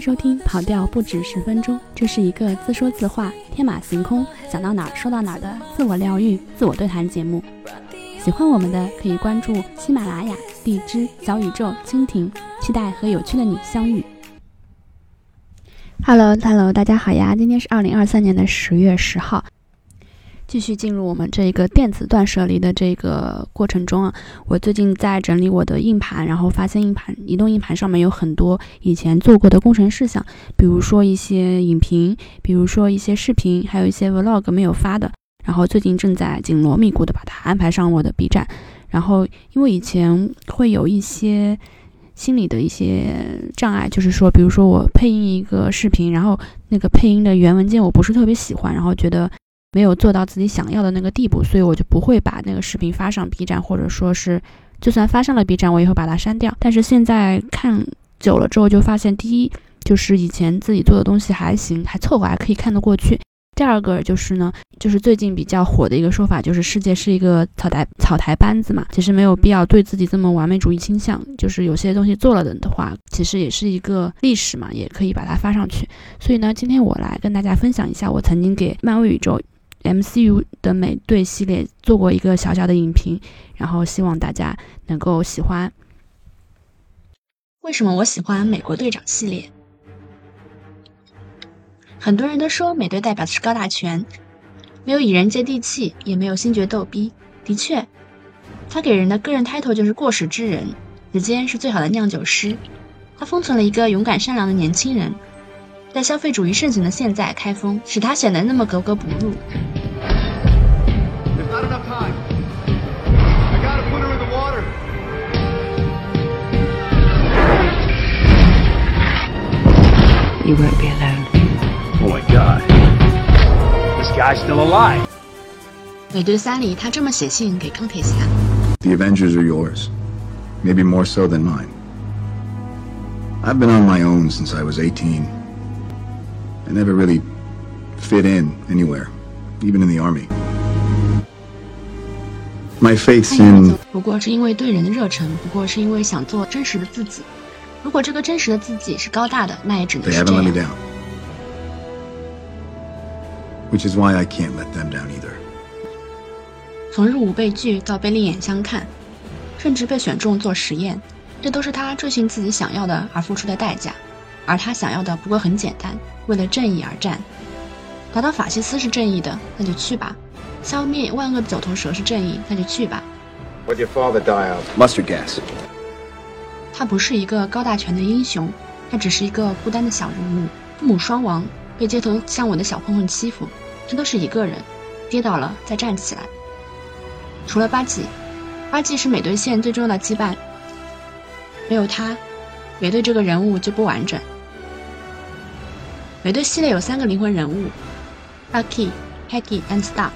收听《跑调不止十分钟》，这是一个自说自话、天马行空、想到哪儿说到哪儿的自我疗愈、自我对谈节目。喜欢我们的可以关注喜马拉雅、荔枝、小宇宙、蜻蜓，期待和有趣的你相遇。Hello，Hello，大家好呀！今天是二零二三年的十月十号。继续进入我们这一个电子断舍离的这个过程中啊，我最近在整理我的硬盘，然后发现硬盘、移动硬盘上面有很多以前做过的工程事项，比如说一些影评，比如说一些视频，还有一些 vlog 没有发的，然后最近正在紧锣密鼓的把它安排上我的 B 站。然后因为以前会有一些心理的一些障碍，就是说，比如说我配音一个视频，然后那个配音的原文件我不是特别喜欢，然后觉得。没有做到自己想要的那个地步，所以我就不会把那个视频发上 B 站，或者说是，就算发上了 B 站，我也会把它删掉。但是现在看久了之后，就发现第一就是以前自己做的东西还行，还凑合，还可以看得过去。第二个就是呢，就是最近比较火的一个说法，就是世界是一个草台草台班子嘛，其实没有必要对自己这么完美主义倾向。就是有些东西做了的话，其实也是一个历史嘛，也可以把它发上去。所以呢，今天我来跟大家分享一下我曾经给漫威宇宙。MCU 的美队系列做过一个小小的影评，然后希望大家能够喜欢。为什么我喜欢美国队长系列？很多人都说美队代表的是高大全，没有蚁人接地气，也没有星爵逗逼。的确，他给人的个人 title 就是过时之人，时间是最好的酿酒师。他封存了一个勇敢善良的年轻人。在消费主义盛行的现在开封，使他显得那么格格不入。You won't be alone. Oh my god, this guy's still alive. 美队三里，他这么写信给钢铁侠：The Avengers are yours, maybe more so than mine. I've been on my own since I was 18. I never really fit in anywhere, even in the army. My faith in 不过是因为对人的热忱，不过是因为想做真实的自己。如果这个真实的自己是高大的，那也只能是这样。Which is why I can't let them down either. 从日无被拒到被另眼相看，甚至被选中做实验，这都是他追寻自己想要的而付出的代价。而他想要的不过很简单，为了正义而战。打倒法西斯是正义的，那就去吧；消灭万恶的九头蛇是正义，那就去吧。What your father die of mustard gas？他不是一个高大全的英雄，他只是一个孤单的小人物。父母双亡，被街头巷尾的小混混欺负，他都是一个人，跌倒了再站起来。除了巴基，巴基是美队线最重要的羁绊，没有他，美队这个人物就不完整。美队系列有三个灵魂人物：Bucky、Peggy and Stark。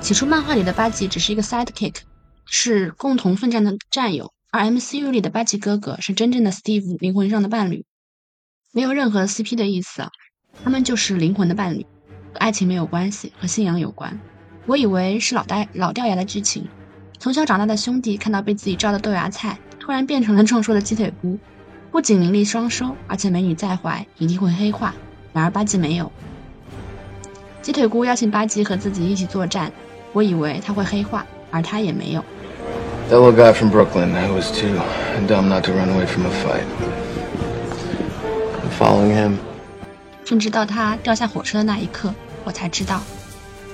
起初，漫画里的巴吉只是一个 sidekick，是共同奋战的战友；而 MCU 里的巴吉哥哥是真正的 Steve 灵魂上的伴侣，没有任何 CP 的意思，他们就是灵魂的伴侣，和爱情没有关系，和信仰有关。我以为是老呆老掉牙的剧情，从小长大的兄弟看到被自己招的豆芽菜，突然变成了壮硕的鸡腿菇。不仅名利双收，而且美女在怀，一定会黑化。然而巴基没有。鸡腿菇邀请巴基和自己一起作战，我以为他会黑化，而他也没有。Fellow guy from Brooklyn, I was too dumb not to run away from a fight. I'm Following him. 甚至到他掉下火车的那一刻，我才知道，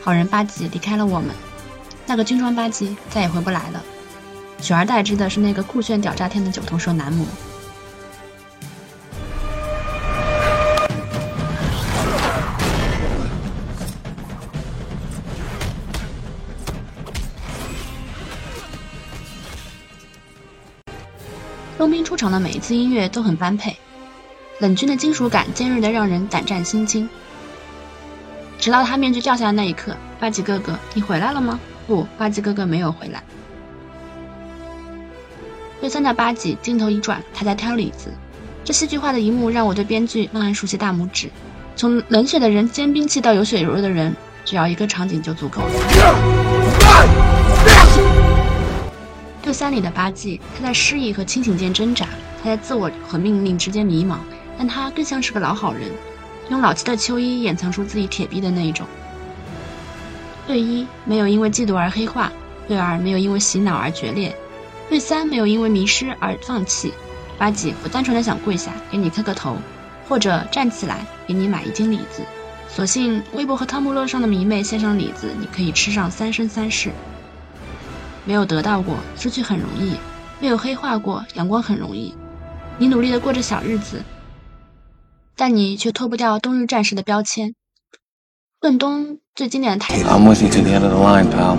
好人巴基离开了我们。那个军装巴基再也回不来了，取而代之的是那个酷炫屌炸天的九头蛇男模。兵出场的每一次音乐都很般配，冷峻的金属感尖锐的让人胆战心惊。直到他面具掉下的那一刻，巴吉哥哥，你回来了吗？不，巴吉哥哥没有回来。对三的巴吉镜头一转，他在挑李子。这戏剧化的一幕让我对编剧暗暗竖起大拇指。从冷血的人尖兵器到有血有肉的人，只要一个场景就足够了。对三里的八戒，他在失意和清醒间挣扎，他在自我和命令之间迷茫，但他更像是个老好人，用老气的秋衣掩藏出自己铁臂的那一种。对一没有因为嫉妒而黑化，对二没有因为洗脑而决裂，对三没有因为迷失而放弃。八戒不单纯的想跪下给你磕个头，或者站起来给你买一斤李子。所幸微博和汤姆乐上的迷妹献上李子，你可以吃上三生三世。没有得到过，失去很容易；没有黑化过，阳光很容易。你努力的过着小日子，但你却脱不掉冬日战士的标签。顿东最经典的台词。I'm with you to the end of the line, pal.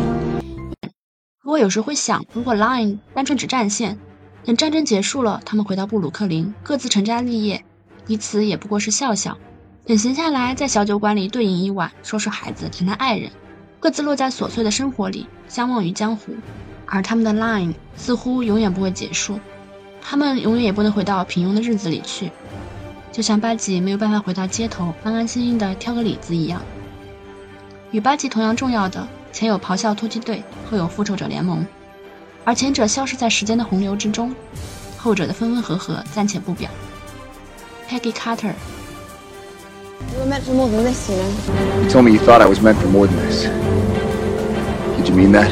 我有时会想，如果 Line 单纯指战线，等战争结束了，他们回到布鲁克林，各自成家立业，彼此也不过是笑笑。等闲下来，在小酒馆里对饮一晚，说说孩子，谈谈爱人，各自落在琐碎的生活里，相忘于江湖。而他们的 Line 似乎永远不会结束，他们永远也不能回到平庸的日子里去，就像巴吉没有办法回到街头安安心心的挑个李子一样。与巴吉同样重要的，前有咆哮突击队，后有复仇者联盟，而前者消失在时间的洪流之中，后者的分分合合暂且不表。Peggy Carter。You were meant for more than this, you know. You told me you thought I was meant for more than this. Did you mean that?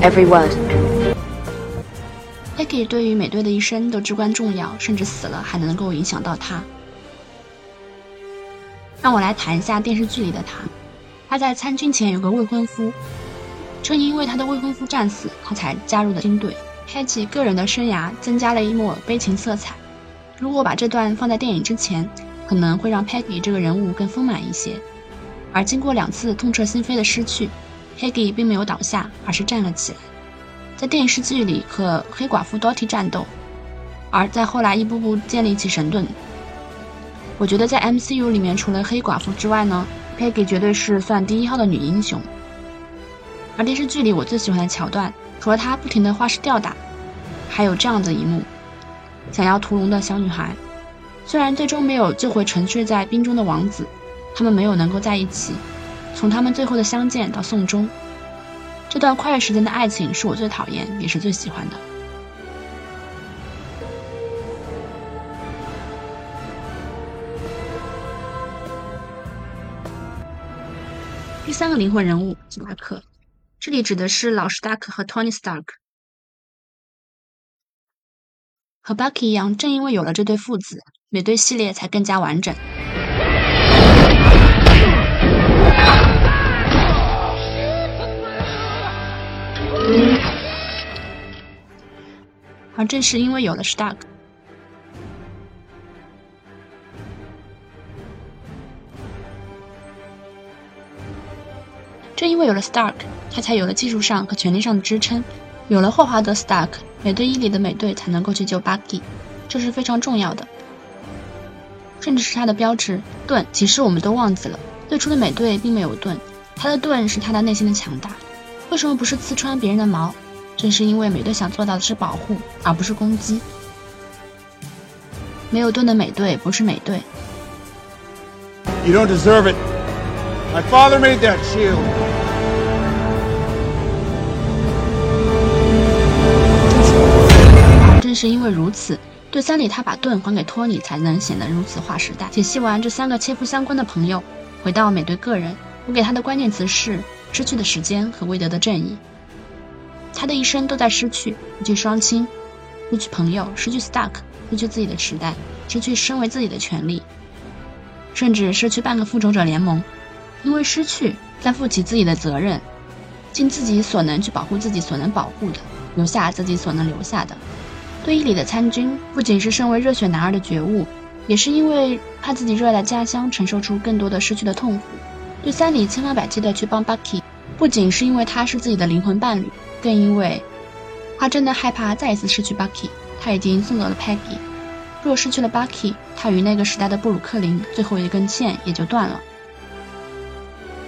Every word. Peggy 对于美队的一生都至关重要，甚至死了还能够影响到他。让我来谈一下电视剧里的他。他在参军前有个未婚夫，正因为他的未婚夫战死，他才加入的军队。Peggy 个人的生涯增加了一抹悲情色彩。如果把这段放在电影之前，可能会让 Peggy 这个人物更丰满一些。而经过两次痛彻心扉的失去，Peggy 并没有倒下，而是站了起来，在电视剧里和黑寡妇 Dottie 战斗，而在后来一步步建立起神盾。我觉得在 MCU 里面，除了黑寡妇之外呢，Peggy 绝对是算第一号的女英雄。而电视剧里我最喜欢的桥段，除了她不停的花式吊打，还有这样的一幕：想要屠龙的小女孩，虽然最终没有救回沉睡在冰中的王子，他们没有能够在一起。从他们最后的相见到送终，这段跨越时间的爱情是我最讨厌也是最喜欢的。第三个灵魂人物史达克，这里指的是老史达克和 Tony Stark。和 Bucky 一样，正因为有了这对父子，美队系列才更加完整。而正是因为有了 Stark，正因为有了 Stark，他才有了技术上和权力上的支撑。有了霍华德 Stark，美队一里的美队才能够去救 Bucky，这是非常重要的。甚至是他的标志盾，其实我们都忘记了，最初的美队并没有盾，他的盾是他的内心的强大。为什么不是刺穿别人的毛？正是因为美队想做到的是保护，而不是攻击。没有盾的美队不是美队。You don't deserve it. My father made that shield. 是因为如此，对三里他把盾还给托尼，才能显得如此划时代。解析完这三个切肤相关的朋友，回到美队个人，我给他的关键词是失去的时间和未得的正义。他的一生都在失去，失去双亲，失去朋友，失去 Stark，失去自己的时代，失去身为自己的权利，甚至失去半个复仇者联盟。因为失去，再负起自己的责任，尽自己所能去保护自己所能保护的，留下自己所能留下的。对伊里的参军，不仅是身为热血男儿的觉悟，也是因为怕自己热爱的家乡承受出更多的失去的痛苦。对三里千方百计的去帮 Bucky，不仅是因为他是自己的灵魂伴侣，更因为他真的害怕再一次失去 Bucky。他已经送走了 Peggy，若失去了 Bucky，他与那个时代的布鲁克林最后一根线也就断了。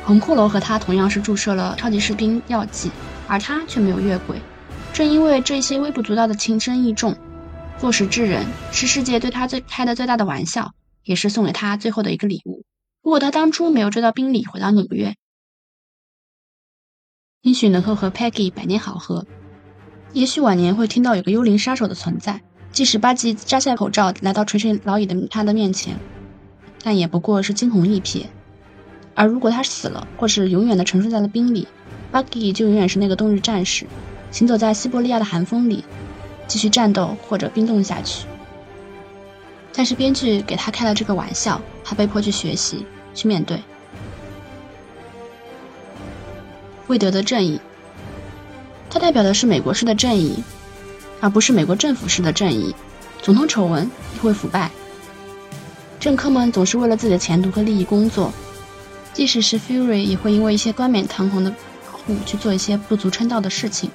红骷髅和他同样是注射了超级士兵药剂，而他却没有越轨。正因为这些微不足道的情深意重，做事之人是世界对他最开的最大的玩笑，也是送给他最后的一个礼物。如果他当初没有追到宾利回到纽约，也许能够和 Peggy 百年好合。也许晚年会听到有个幽灵杀手的存在，即使巴基摘下口罩来到垂垂老矣的他的面前，但也不过是惊鸿一瞥。而如果他死了，或是永远的沉睡在了冰里，巴基就永远是那个冬日战士，行走在西伯利亚的寒风里，继续战斗或者冰冻下去。但是编剧给他开了这个玩笑，他被迫去学习，去面对。魏德的正义。它代表的是美国式的正义，而不是美国政府式的正义。总统丑闻也会腐败，政客们总是为了自己的前途和利益工作，即使是 Fury 也会因为一些冠冕堂皇的保护去做一些不足称道的事情。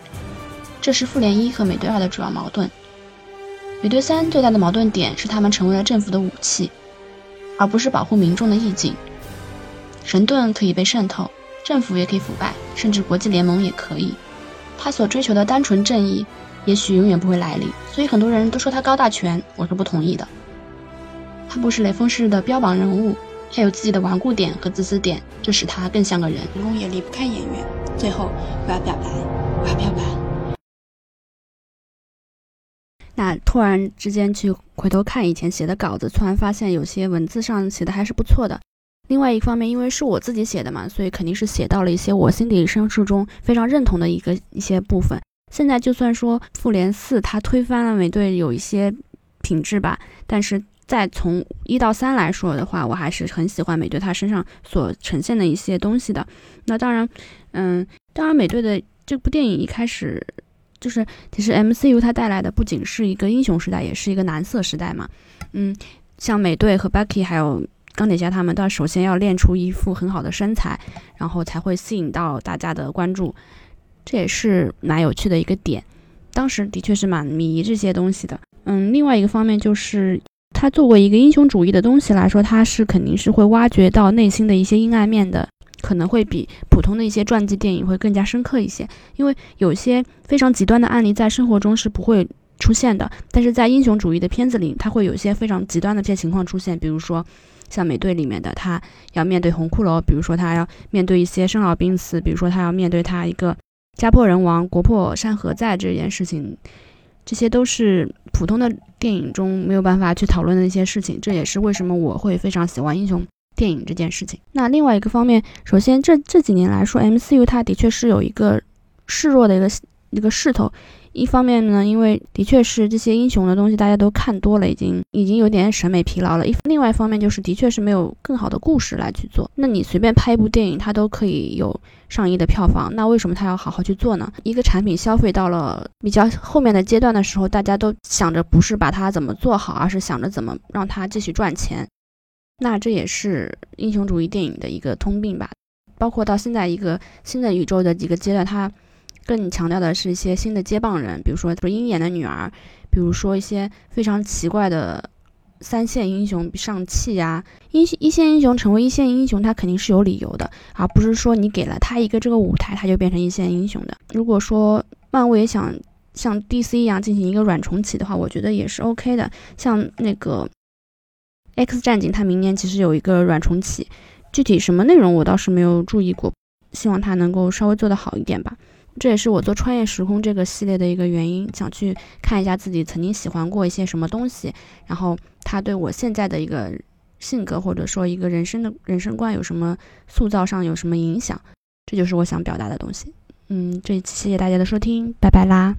这是复联一和美队二的主要矛盾。美队三最大的矛盾点是他们成为了政府的武器，而不是保护民众的意境。神盾可以被渗透，政府也可以腐败，甚至国际联盟也可以。他所追求的单纯正义，也许永远不会来临。所以很多人都说他高大全，我是不同意的。他不是雷锋式的标榜人物，他有自己的顽固点和自私点，这使他更像个人。成功也离不开演员。最后，我要表白，我要表白。那突然之间去回头看以前写的稿子，突然发现有些文字上写的还是不错的。另外一方面，因为是我自己写的嘛，所以肯定是写到了一些我心底深处中非常认同的一个一些部分。现在就算说复联四它推翻了美队有一些品质吧，但是再从一到三来说的话，我还是很喜欢美队他身上所呈现的一些东西的。那当然，嗯，当然美队的这部电影一开始就是其实 MCU 它带来的不仅是一个英雄时代，也是一个蓝色时代嘛。嗯，像美队和 Bucky 还有。钢铁侠他们，都要首先要练出一副很好的身材，然后才会吸引到大家的关注，这也是蛮有趣的一个点。当时的确是蛮迷这些东西的。嗯，另外一个方面就是，他作为一个英雄主义的东西来说，他是肯定是会挖掘到内心的一些阴暗面的，可能会比普通的一些传记电影会更加深刻一些。因为有些非常极端的案例在生活中是不会出现的，但是在英雄主义的片子里，它会有一些非常极端的这些情况出现，比如说。像美队里面的他要面对红骷髅，比如说他要面对一些生老病死，比如说他要面对他一个家破人亡、国破山河在这件事情，这些都是普通的电影中没有办法去讨论的一些事情。这也是为什么我会非常喜欢英雄电影这件事情。那另外一个方面，首先这这几年来说，MCU 它的确是有一个示弱的一个一个势头。一方面呢，因为的确是这些英雄的东西大家都看多了，已经已经有点审美疲劳了。一另外一方面就是，的确是没有更好的故事来去做。那你随便拍一部电影，它都可以有上亿的票房，那为什么他要好好去做呢？一个产品消费到了比较后面的阶段的时候，大家都想着不是把它怎么做好，而是想着怎么让它继续赚钱。那这也是英雄主义电影的一个通病吧。包括到现在一个新的宇宙的几个阶段，它。更强调的是一些新的接棒人，比如说不是鹰眼的女儿，比如说一些非常奇怪的三线英雄上汽呀，一一线英雄成为一线英雄，他肯定是有理由的，而不是说你给了他一个这个舞台，他就变成一线英雄的。如果说漫威想像 DC 一样进行一个软重启的话，我觉得也是 OK 的。像那个 X 战警，它明年其实有一个软重启，具体什么内容我倒是没有注意过，希望它能够稍微做得好一点吧。这也是我做穿越时空这个系列的一个原因，想去看一下自己曾经喜欢过一些什么东西，然后它对我现在的一个性格或者说一个人生的人生观有什么塑造上有什么影响，这就是我想表达的东西。嗯，这一期谢谢大家的收听，拜拜啦。